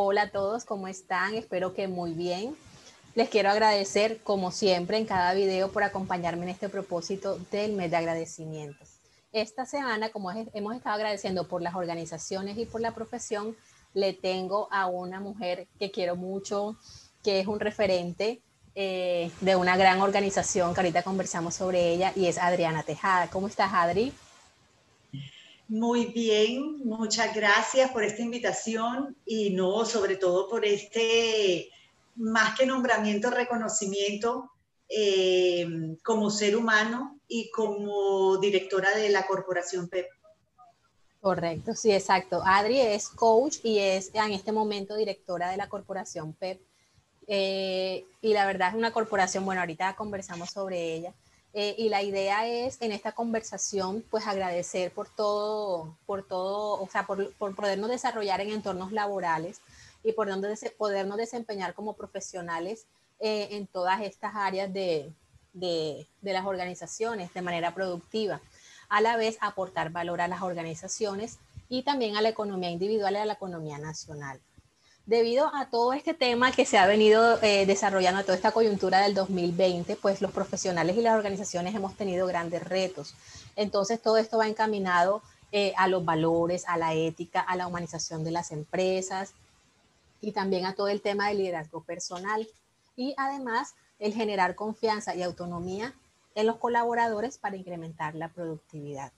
Hola a todos, ¿cómo están? Espero que muy bien. Les quiero agradecer, como siempre, en cada video por acompañarme en este propósito del mes de agradecimiento. Esta semana, como hemos estado agradeciendo por las organizaciones y por la profesión, le tengo a una mujer que quiero mucho, que es un referente eh, de una gran organización que ahorita conversamos sobre ella y es Adriana Tejada. ¿Cómo estás, Adri? Muy bien, muchas gracias por esta invitación y no, sobre todo por este, más que nombramiento, reconocimiento eh, como ser humano y como directora de la corporación PEP. Correcto, sí, exacto. Adri es coach y es en este momento directora de la corporación PEP. Eh, y la verdad es una corporación, bueno, ahorita conversamos sobre ella eh, y la idea es en esta conversación, pues agradecer por todo, por todo, o sea, por, por podernos desarrollar en entornos laborales y por podernos desempeñar como profesionales eh, en todas estas áreas de, de, de las organizaciones de manera productiva. A la vez aportar valor a las organizaciones y también a la economía individual y a la economía nacional debido a todo este tema que se ha venido eh, desarrollando, toda esta coyuntura del 2020, pues los profesionales y las organizaciones hemos tenido grandes retos. Entonces, todo esto va encaminado eh, a los valores, a la ética, a la humanización de las empresas y también a todo el tema del liderazgo personal. Y además, el generar confianza y autonomía en los colaboradores para incrementar la productividad.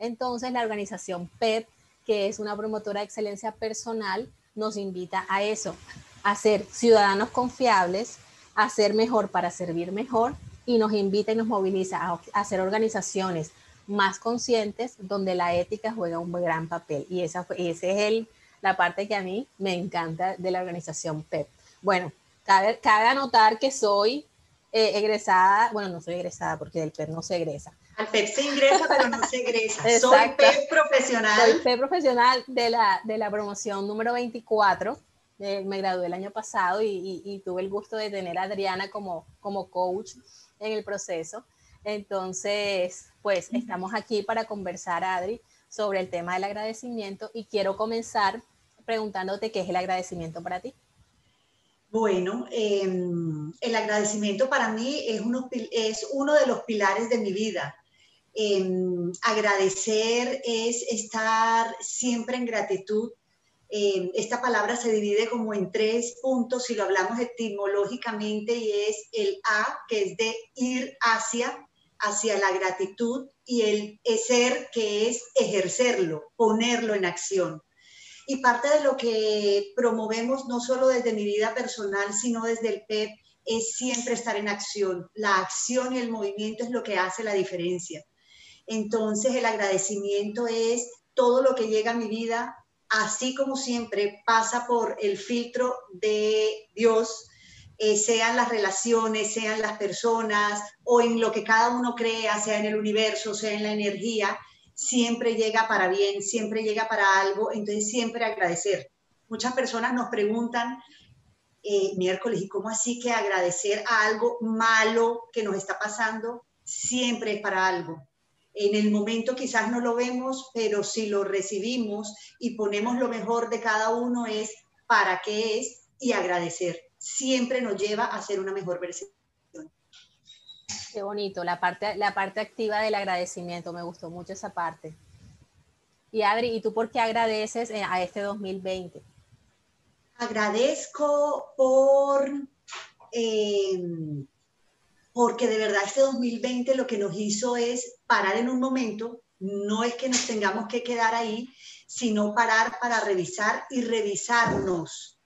Entonces, la organización PEP, que es una promotora de excelencia personal, nos invita a eso, a ser ciudadanos confiables, a ser mejor para servir mejor y nos invita y nos moviliza a, hacer organizaciones más conscientes donde la ética juega un gran papel. Y esa, esa es el, la parte que a mí me encanta de la organización PEP. Bueno, cabe, anotar que soy eh, egresada, bueno, no soy egresada porque del PEP no se egresa, al PEP se ingresa, pero no se egresa. Soy PEP profesional. Soy PEP profesional de la, de la promoción número 24. Eh, me gradué el año pasado y, y, tuve el gusto de tener a Adriana como, como coach en el proceso. Entonces, pues estamos aquí para conversar, Adri, sobre el tema del agradecimiento y quiero comenzar preguntándote qué es el agradecimiento para ti. Bueno, em, el agradecimiento para mí es uno, es uno de los pilares de mi vida. Em, agradecer es estar siempre en gratitud. Em, esta palabra se divide como en tres puntos si lo hablamos etimológicamente y es el A, que es de ir hacia, hacia la gratitud, y el ser, que es ejercerlo, ponerlo en acción. Y parte de lo que promovemos, no solo desde mi vida personal, sino desde el PEP, es siempre estar en acción. La acción y el movimiento es lo que hace la diferencia. Entonces el agradecimiento es todo lo que llega a mi vida, así como siempre pasa por el filtro de Dios, eh, sean las relaciones, sean las personas o en lo que cada uno crea, sea en el universo, sea en la energía, siempre llega para bien, siempre llega para algo, entonces siempre agradecer. Muchas personas nos preguntan, eh, miércoles, ¿y cómo así que agradecer a algo malo que nos está pasando? Siempre es para algo. En el momento quizás no lo vemos, pero si lo recibimos y ponemos lo mejor de cada uno es para qué es y agradecer. Siempre nos lleva a ser una mejor versión. Qué bonito, la parte, la parte activa del agradecimiento, me gustó mucho esa parte. Y Adri, ¿y tú por qué agradeces eh, a este 2020? Agradezco por... Eh, porque de verdad este 2020 lo que nos hizo es parar en un momento, no es que nos tengamos que quedar ahí, sino parar para revisar y revisarnos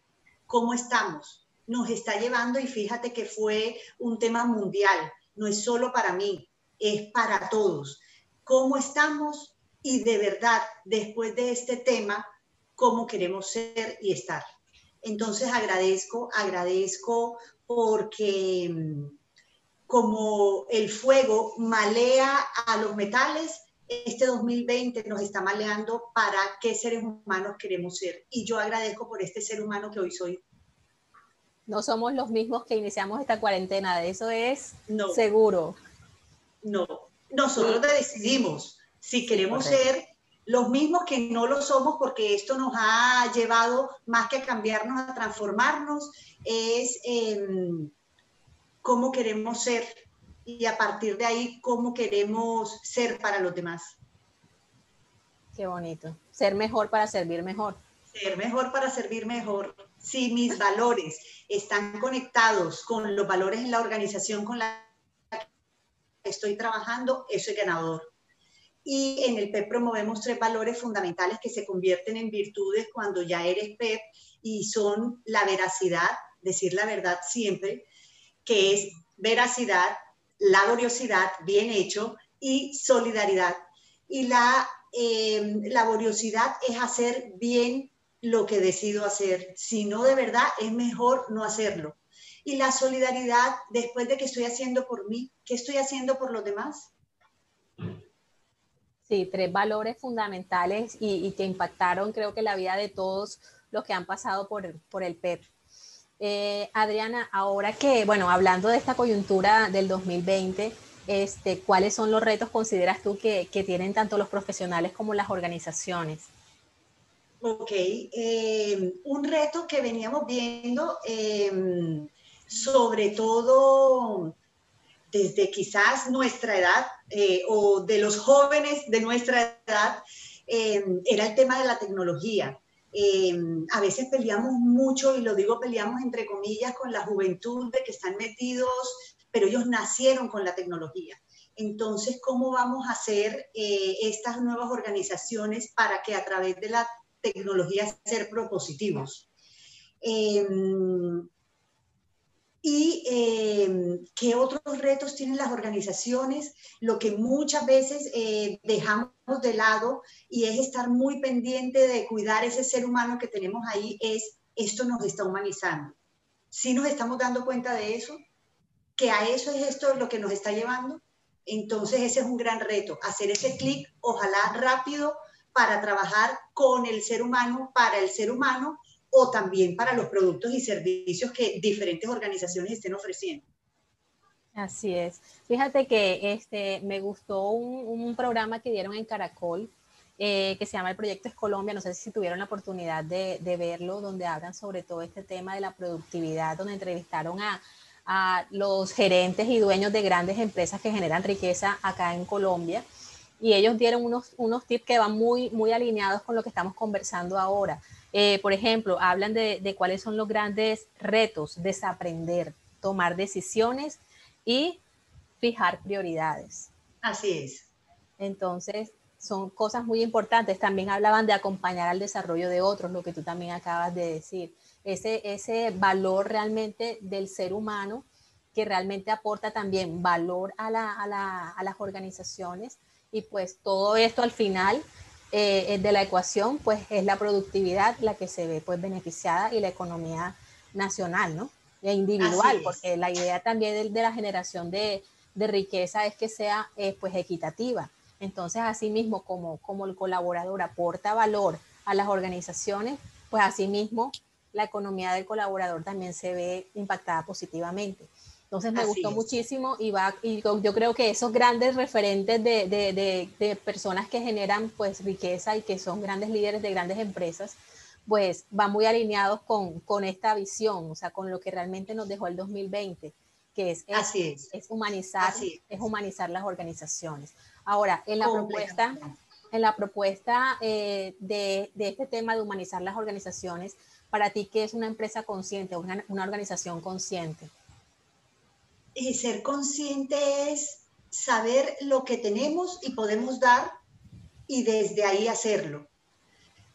cómo estamos. Nos está llevando y fíjate que fue un tema mundial, no es solo para mí, es para todos. ¿Cómo estamos? Y de verdad, después de este tema, cómo queremos ser y estar. Entonces agradezco, agradezco porque mm, como el fuego malea a los metales, este 2020 nos está maleando para qué seres humanos queremos ser. Y yo agradezco por este ser humano que hoy soy. No somos los mismos que iniciamos esta cuarentena, de eso es seguro. No, nosotros decidimos si queremos ser Los mismos que no lo somos porque esto nos ha llevado más que a cambiarnos, a transformarnos, es em, cómo queremos ser y a partir de ahí cómo queremos ser para los demás. Qué bonito. Ser mejor para servir mejor. Ser mejor para servir mejor. Si mis valores están conectados con los valores en la organización con la que estoy trabajando, eso es ganador. Y en el PEP promovemos tres valores fundamentales que se convierten en virtudes cuando ya eres PEP y son la veracidad, decir la verdad siempre, que es veracidad, laboriosidad, bien hecho, y solidaridad. Y la eh, laboriosidad es hacer bien lo que decido hacer. Si no, de verdad, es mejor no hacerlo. Y la solidaridad, después de que estoy haciendo por mí, ¿qué estoy haciendo por los demás? Sí, tres valores fundamentales y, que impactaron, creo que la vida de todos los que han pasado por, por el PEP. Eh, Adriana, ahora que, bueno, hablando de esta coyuntura del 2020, este, ¿cuáles son los retos consideras tú que, tienen tanto los profesionales como las organizaciones? Ok, eh, un reto que veníamos viendo, em, sobre todo desde quizás nuestra edad eh, o de los jóvenes de nuestra edad, em, era el tema de la tecnología. Em, a veces peleamos mucho, y lo digo peleamos entre comillas, con la juventud de que están metidos, pero ellos nacieron con la tecnología. Entonces, ¿cómo vamos a hacer eh, estas nuevas organizaciones para que a través de la tecnología ser propositivos? Em, ¿Y em, qué otros retos tienen las organizaciones? Lo que muchas veces eh, dejamos de lado y es estar muy pendiente de cuidar ese ser humano que tenemos ahí, es esto nos está humanizando. Si nos estamos dando cuenta de eso, que a eso es esto lo que nos está llevando, entonces ese es un gran reto, hacer ese clic, ojalá rápido, para trabajar con el ser humano, para el ser humano o también para los productos y servicios que diferentes organizaciones estén ofreciendo. Así es. Fíjate que este, me gustó un, programa que dieron en Caracol eh, que se llama el Proyecto Es Colombia. No sé si tuvieron la oportunidad de, verlo, donde hablan sobre todo este tema de la productividad, donde entrevistaron a, a los gerentes y dueños de grandes empresas que generan riqueza acá en Colombia. Y ellos dieron unos, unos tips que van muy, muy alineados con lo que estamos conversando ahora eh, por ejemplo, hablan de, cuáles son los grandes retos, desaprender, tomar decisiones y fijar prioridades. Así es. Entonces, son cosas muy importantes. También hablaban de acompañar al desarrollo de otros, lo que tú también acabas de decir. Ese, ese valor realmente del ser humano que realmente aporta también valor a, a las organizaciones y pues todo esto al final eh, de la ecuación, pues es la productividad la que se ve pues beneficiada y la economía nacional, ¿no? E individual, porque la idea también de, la generación de, de, riqueza es que sea eh, pues equitativa. Entonces, asimismo, como, como el colaborador aporta valor a las organizaciones, pues asimismo la economía del colaborador también se ve impactada positivamente. Entonces me gustó muchísimo y, va, y yo creo que esos grandes referentes de, de, de, personas que generan pues riqueza y que son grandes líderes de grandes empresas, pues van muy alineados con, con esta visión, o sea, con lo que realmente nos dejó el 2020, que es, es, es. humanizar, es. humanizar las organizaciones. Ahora, en la propuesta, en la propuesta eh, de, de, este tema de humanizar las organizaciones, para ti, ¿qué es una empresa consciente, una, una organización consciente? Y ser consciente es saber lo que tenemos y podemos dar y desde ahí hacerlo.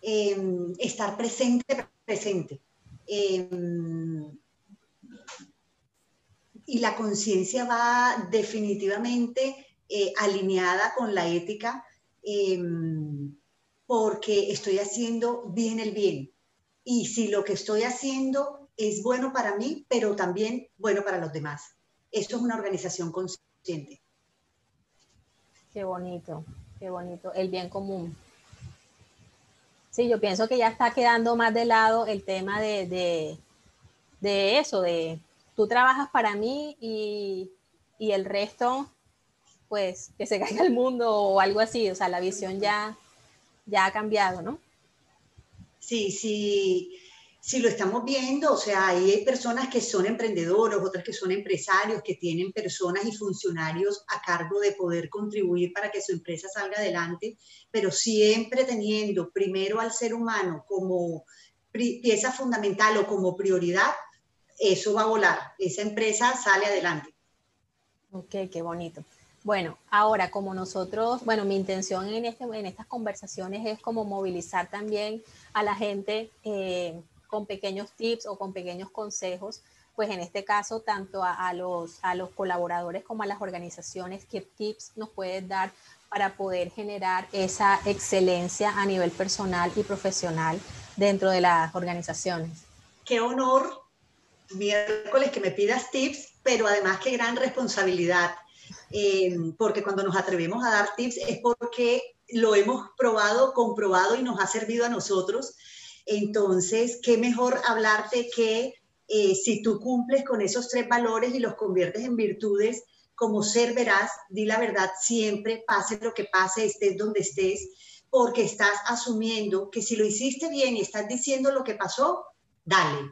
Em, estar presente, presente. Em, y la conciencia va definitivamente eh, alineada con la ética em, porque estoy haciendo bien el bien. Y si lo que estoy haciendo es bueno para mí, pero también bueno para los demás. Esto es una organización consciente. Qué bonito, qué bonito. El bien común. Sí, yo pienso que ya está quedando más de lado el tema de, de, eso, de tú trabajas para mí y, y, el resto, pues que se caiga el mundo o algo así. O sea, la visión ya, ya ha cambiado, ¿no? Sí, sí, sí lo estamos viendo, o sea, hay personas que son emprendedores, otras que son empresarios, que tienen personas y funcionarios a cargo de poder contribuir para que su empresa salga adelante, pero siempre teniendo primero al ser humano como pieza fundamental o como prioridad, eso va a volar, esa empresa sale adelante. Ok, qué bonito. Bueno, ahora como nosotros, bueno, mi intención en, este, en estas conversaciones es como movilizar también a la gente eh, con pequeños tips o con pequeños consejos, pues en este caso tanto a, los, a los colaboradores como a las organizaciones, qué tips nos puedes dar para poder generar esa excelencia a nivel personal y profesional dentro de las organizaciones. Qué honor, miércoles, que me pidas tips, pero además qué gran responsabilidad, eh, porque cuando nos atrevemos a dar tips es porque lo hemos probado, comprobado y nos ha servido a nosotros. Entonces, qué mejor hablarte que eh, si tú cumples con esos tres valores y los conviertes en virtudes, como ser veraz, di la verdad siempre, pase lo que pase, estés donde estés, porque estás asumiendo que si lo hiciste bien y estás diciendo lo que pasó, dale.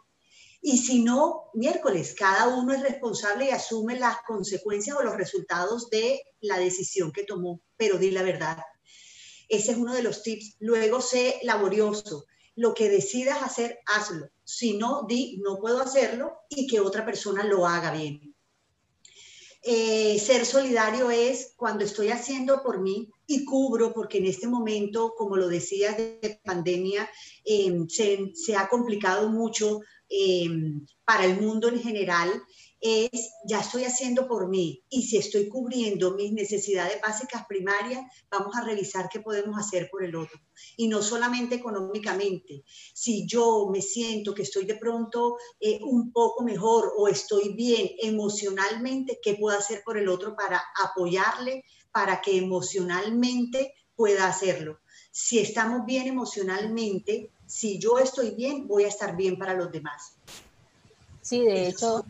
Y si no, miércoles, cada uno es responsable y asume las consecuencias o los resultados de la decisión que tomó, pero di la verdad. Ese es uno de los tips. Luego, sé laborioso. Lo que decidas hacer, hazlo. Si no, di, no puedo hacerlo y que otra persona lo haga bien. Eh, ser solidario es cuando estoy haciendo por mí y cubro, porque en este momento, como lo decía, de pandemia, eh, se, se, ha complicado mucho eh, para el mundo en general es, ya estoy haciendo por mí y si estoy cubriendo mis necesidades básicas primarias, vamos a revisar qué podemos hacer por el otro. Y no solamente económicamente. Si yo me siento que estoy de pronto eh, un poco mejor o estoy bien emocionalmente, ¿qué puedo hacer por el otro para apoyarle, para que emocionalmente pueda hacerlo? Si estamos bien emocionalmente, si yo estoy bien, voy a estar bien para los demás. Sí, de hecho,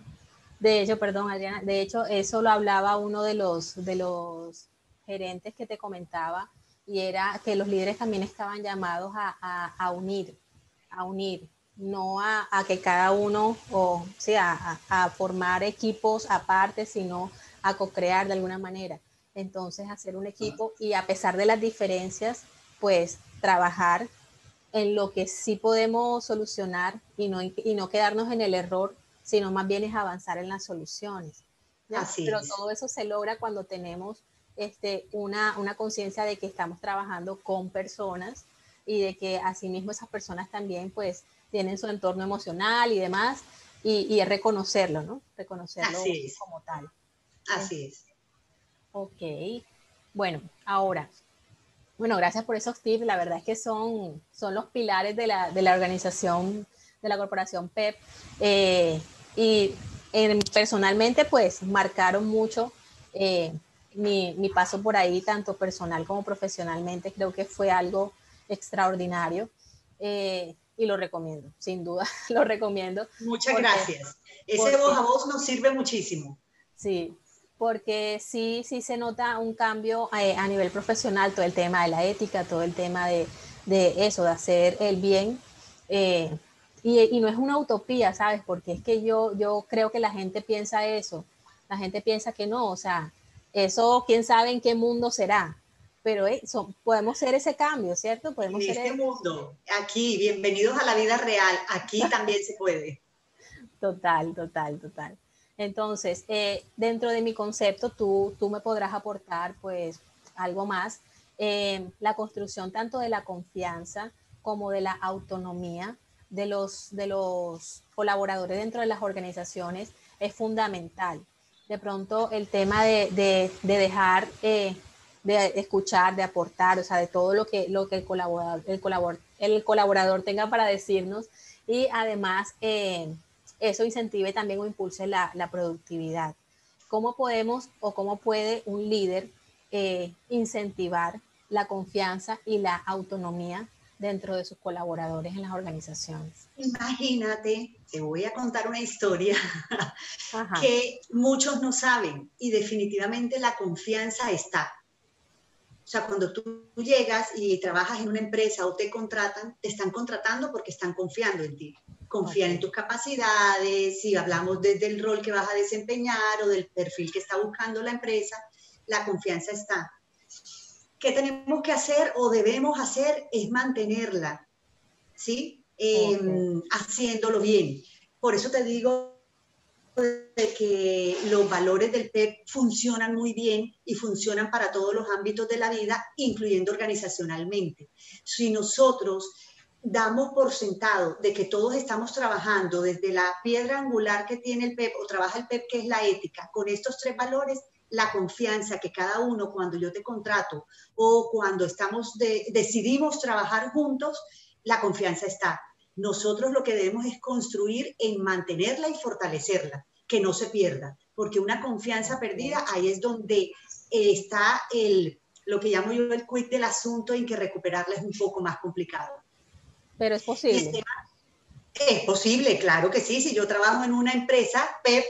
de hecho, perdón, Adriana, de hecho, eso lo hablaba uno de los, de los gerentes que te comentaba, y era que los líderes también estaban llamados a, unir, a unir, no a, que cada uno, o sea, a, formar equipos aparte, sino a co-crear de alguna manera. Entonces, hacer un equipo y a pesar de las diferencias, pues trabajar en lo que sí podemos solucionar y no, y no quedarnos en el error sino más bien es avanzar en las soluciones. Pero todo eso se logra cuando tenemos este, una, una conciencia de que estamos trabajando con personas y de que asimismo esas personas también pues tienen su entorno emocional y demás, y, y es reconocerlo, ¿no? Reconocerlo como tal. Así es. Ok. Bueno, ahora, bueno, gracias por esos tips. La verdad es que son, son los pilares de la, de la organización, de la corporación PEP. Eh, y personalmente, pues marcaron mucho eh, mi, mi, paso por ahí, tanto personal como profesionalmente. Creo que fue algo extraordinario eh, y lo recomiendo, sin duda, lo recomiendo. Muchas gracias. Ese voz a voz nos sirve muchísimo. Sí, porque sí, sí se nota un cambio eh, a nivel profesional, todo el tema de la ética, todo el tema de, de eso, de hacer el bien. Eh, y, no es una utopía, ¿sabes? Porque es que yo, yo creo que la gente piensa eso. La gente piensa que no, o sea, eso quién sabe en qué mundo será. Pero eso, podemos ser ese cambio, ¿cierto? Podemos en este mundo, aquí, bienvenidos a la vida real, aquí también se puede. Total, total, total. Entonces, eh, dentro de mi concepto, tú, tú me podrás aportar pues algo más. Eh, la construcción tanto de la confianza como de la autonomía de los, de los colaboradores dentro de las organizaciones es fundamental. De pronto el tema de, dejar eh, de escuchar, de aportar, o sea, de todo lo que, lo que el, colaborador, el, colaborador, el colaborador tenga para decirnos y además eh, eso incentive también o impulse la, productividad. ¿Cómo podemos o cómo puede un líder eh, incentivar la confianza y la autonomía dentro de sus colaboradores en las organizaciones. Imagínate, te voy a contar una historia que muchos no saben y definitivamente la confianza está. O sea, cuando tú llegas y trabajas en una empresa o te contratan, te están contratando porque están confiando en ti. Confían en tus capacidades, si hablamos desde el rol que vas a desempeñar o del perfil que está buscando la empresa, la confianza está. ¿Qué tenemos que hacer o debemos hacer? Es mantenerla, ¿sí? Em, haciéndolo bien. Por eso te digo de que los valores del PEP funcionan muy bien y funcionan para todos los ámbitos de la vida, incluyendo organizacionalmente. Si nosotros damos por sentado de que todos estamos trabajando desde la piedra angular que tiene el PEP o trabaja el PEP, que es la ética, con estos tres valores, la confianza que cada uno cuando yo te contrato o cuando estamos decidimos trabajar juntos, la confianza está. Nosotros lo que debemos es construir en mantenerla y fortalecerla, que no se pierda, porque una confianza perdida, ahí es donde está el, lo que llamo yo el quick del asunto, en que recuperarla es un poco más complicado. Pero es posible. es posible, claro que sí. Si yo trabajo en una empresa, PEP,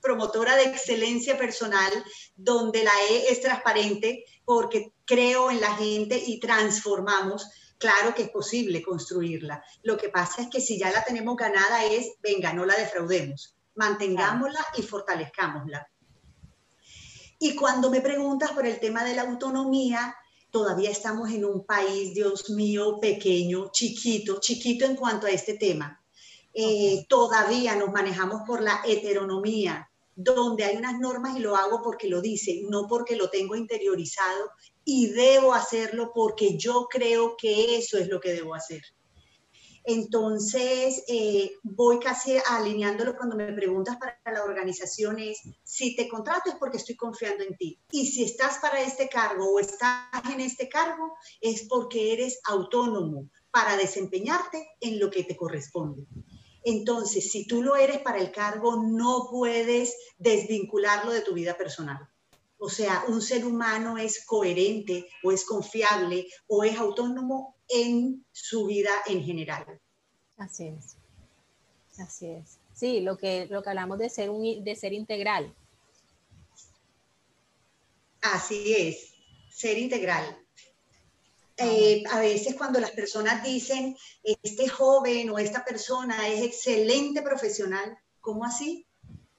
promotora de excelencia personal, donde la E es transparente, porque creo en la gente y transformamos claro que es posible construirla. Lo que pasa es que si ya la tenemos ganada es, venga, no la defraudemos, mantengámosla y fortalezcámosla. Y cuando me preguntas por el tema de la autonomía, todavía estamos en un país, Dios mío, pequeño, chiquito, chiquito en cuanto a este tema. Eh, todavía nos manejamos por la heteronomía, donde hay unas normas y lo hago porque lo dice, no porque lo tengo interiorizado y debo hacerlo porque yo creo que eso es lo que debo hacer. Entonces, eh, voy casi alineándolo cuando me preguntas para la organización es, si te contrato es porque estoy confiando en ti. Y si estás para este cargo o estás en este cargo, es porque eres autónomo para desempeñarte en lo que te corresponde. Entonces, si tú lo eres para el cargo, no puedes desvincularlo de tu vida personal. O sea, un ser humano es coherente o es confiable o es autónomo en su vida en general. Así es. Así es. Sí, lo que, lo que hablamos de ser, un, de ser integral. Así es, ser integral. Ah, eh, a veces cuando las personas dicen, este joven o esta persona es excelente profesional, ¿cómo así?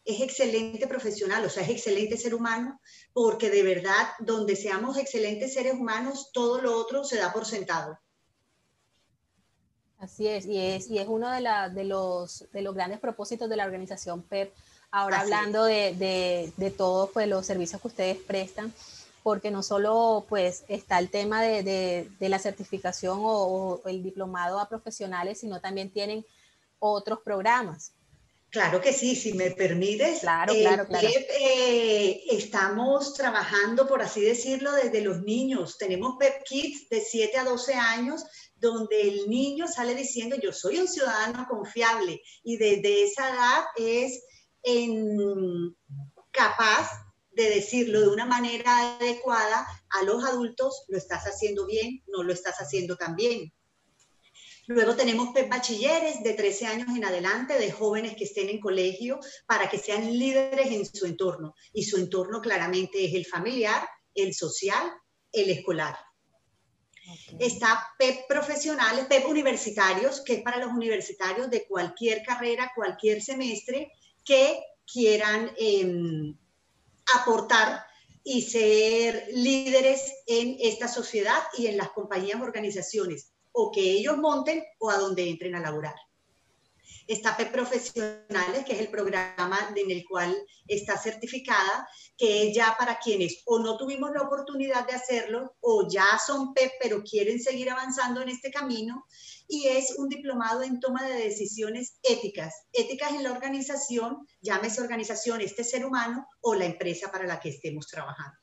es excelente profesional, o sea, es excelente ser humano, porque de verdad, donde seamos excelentes seres humanos, todo lo otro se da por sentado. Así es, y es, y es uno de, de, los, de los grandes propósitos de la organización PEP, ahora hablando de, de, de, todos pues, los servicios que ustedes prestan, porque no solo pues está el tema de, la certificación o, o el diplomado a profesionales, sino también tienen otros programas. Claro que sí, si me permites. Claro, eh, claro, claro. Eh, estamos trabajando, por así decirlo, desde los niños. Tenemos Pep Kids de 7 a 12 años, donde el niño sale diciendo, yo soy un ciudadano confiable. Y desde esa edad es capaz de decirlo de una manera adecuada a los adultos, lo estás haciendo bien, no lo estás haciendo tan bien. Luego tenemos PEP bachilleres de 13 años en adelante, de jóvenes que estén en colegio, para que sean líderes en su entorno. Y su entorno claramente es el familiar, el social, el escolar. Está PEP profesionales, PEP universitarios, que es para los universitarios de cualquier carrera, cualquier semestre, que quieran em, aportar y ser líderes en esta sociedad y en las compañías, organizaciones o que ellos monten o a donde entren a laborar. Está PEP Profesionales, que es el programa en el cual está certificada, que es ya para quienes o no tuvimos la oportunidad de hacerlo o ya son PEP pero quieren seguir avanzando en este camino. Y es un diplomado en toma de decisiones éticas, éticas en la organización, llámese organización, este ser humano o la empresa para la que estemos trabajando.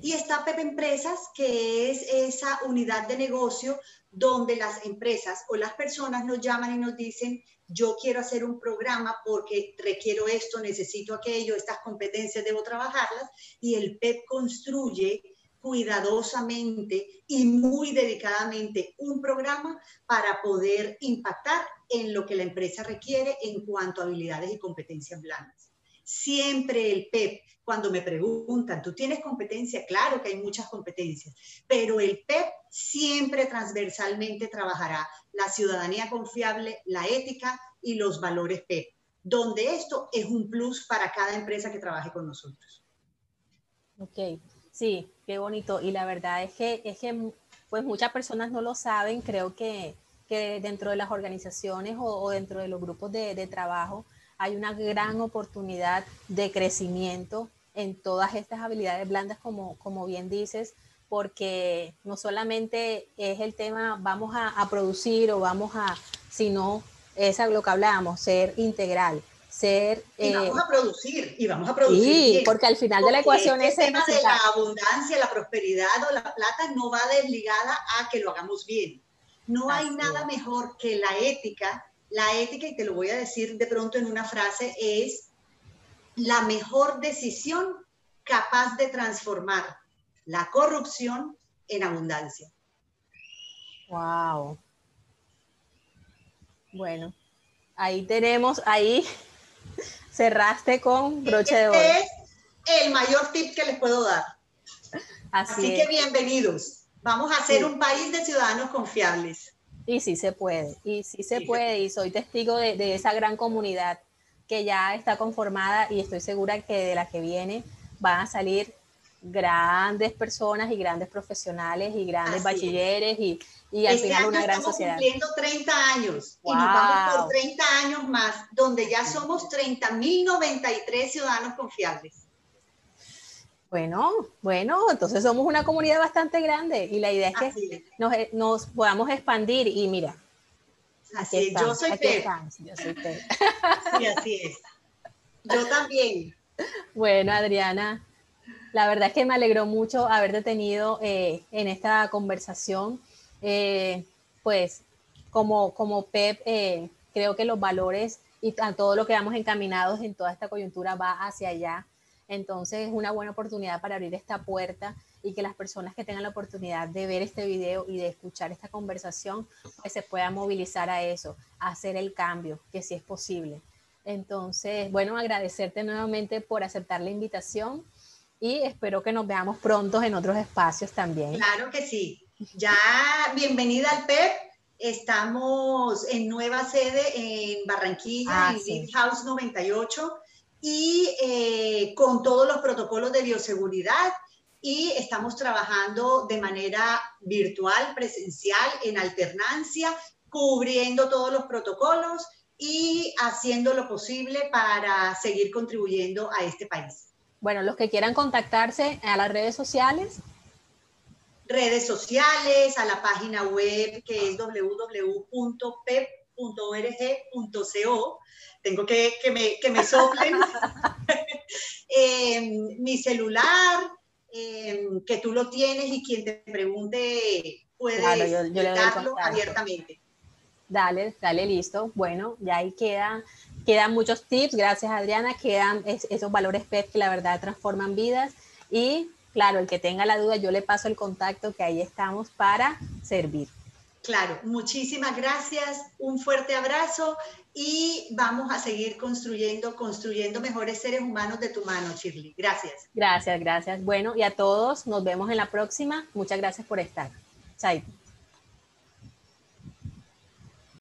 Y está Pepe Empresas, que es esa unidad de negocio donde las empresas o las personas nos llaman y nos dicen, yo quiero hacer un programa porque requiero esto, necesito aquello, estas competencias debo trabajarlas, y el PEP construye cuidadosamente y muy dedicadamente un programa para poder impactar en lo que la empresa requiere en cuanto a habilidades y competencias blandas. Siempre el PEP, cuando me preguntan, ¿tú tienes competencia? Claro que hay muchas competencias, pero el PEP siempre transversalmente trabajará la ciudadanía confiable, la ética y los valores PEP, donde esto es un plus para cada empresa que trabaje con nosotros. Ok, sí, qué bonito. Y la verdad es que, es que pues muchas personas no lo saben, creo que, que dentro de las organizaciones o, dentro de los grupos de, trabajo hay una gran oportunidad de crecimiento en todas estas habilidades blandas, como, como bien dices, porque no solamente es el tema vamos a, a producir o vamos a, sino es lo que hablábamos, ser integral, ser... Y vamos eh, a producir, y vamos a producir. Sí, porque al final de la ecuación es... El tema de la abundancia, la prosperidad o la plata no va desligada a que lo hagamos bien. No hay nada mejor que la ética. La ética, y te lo voy a decir de pronto en una frase, es la mejor decisión capaz de transformar la corrupción en abundancia. Wow. Bueno, ahí tenemos, ahí cerraste con broche de oro. Este es el mayor tip que les puedo dar. Así, que bienvenidos. Vamos a ser un país de ciudadanos confiables. Y sí se puede, y sí se puede, y soy testigo de, de, esa gran comunidad que ya está conformada y estoy segura que de la que viene van a salir grandes personas y grandes profesionales y grandes bachilleres y, y al este final una gran sociedad. cumpliendo 30 años y nos vamos por 30 años más, donde ya somos 30.093 ciudadanos confiables. Bueno, bueno, entonces somos una comunidad bastante grande y la idea es que nos, eh, nos, podamos expandir y mira. Así yo soy Pep. Yo soy Sí, así es. Yo también. Bueno, Adriana, la verdad es que me alegró mucho haberte tenido eh, en esta conversación. Eh, pues como, como PEP, eh, creo que los valores y a todo lo que vamos encaminados en toda esta coyuntura va hacia allá. Entonces es una buena oportunidad para abrir esta puerta y que las personas que tengan la oportunidad de ver este video y de escuchar esta conversación, pues se puedan movilizar a eso, a hacer el cambio, que sí es posible. Entonces, bueno, agradecerte nuevamente por aceptar la invitación y espero que nos veamos pronto en otros espacios también. Claro que sí. Ya, bienvenida al PEP. Estamos en nueva sede en Barranquilla, ah, en House 98, y eh, con todos los protocolos de bioseguridad. Y estamos trabajando de manera virtual, presencial, en alternancia, cubriendo todos los protocolos y haciendo lo posible para seguir contribuyendo a este país. Bueno, los que quieran contactarse a las redes sociales. Redes sociales, a la página web que es www.pep.org.co. Tengo que que me, que me soplen. Em, mi celular, em, que tú lo tienes y quien te pregunte puede claro, abiertamente. Dale, dale, listo. Bueno, ya ahí queda, quedan muchos tips. Gracias, Adriana. Quedan esos valores PEP que la verdad transforman vidas. Y claro, el que tenga la duda, yo le paso el contacto que ahí estamos para servir. Claro, muchísimas gracias, un fuerte abrazo y vamos a seguir construyendo, construyendo mejores seres humanos de tu mano, Shirley. Gracias. Gracias, gracias. Bueno, y a todos nos vemos en la próxima. Muchas gracias por estar. Chaito.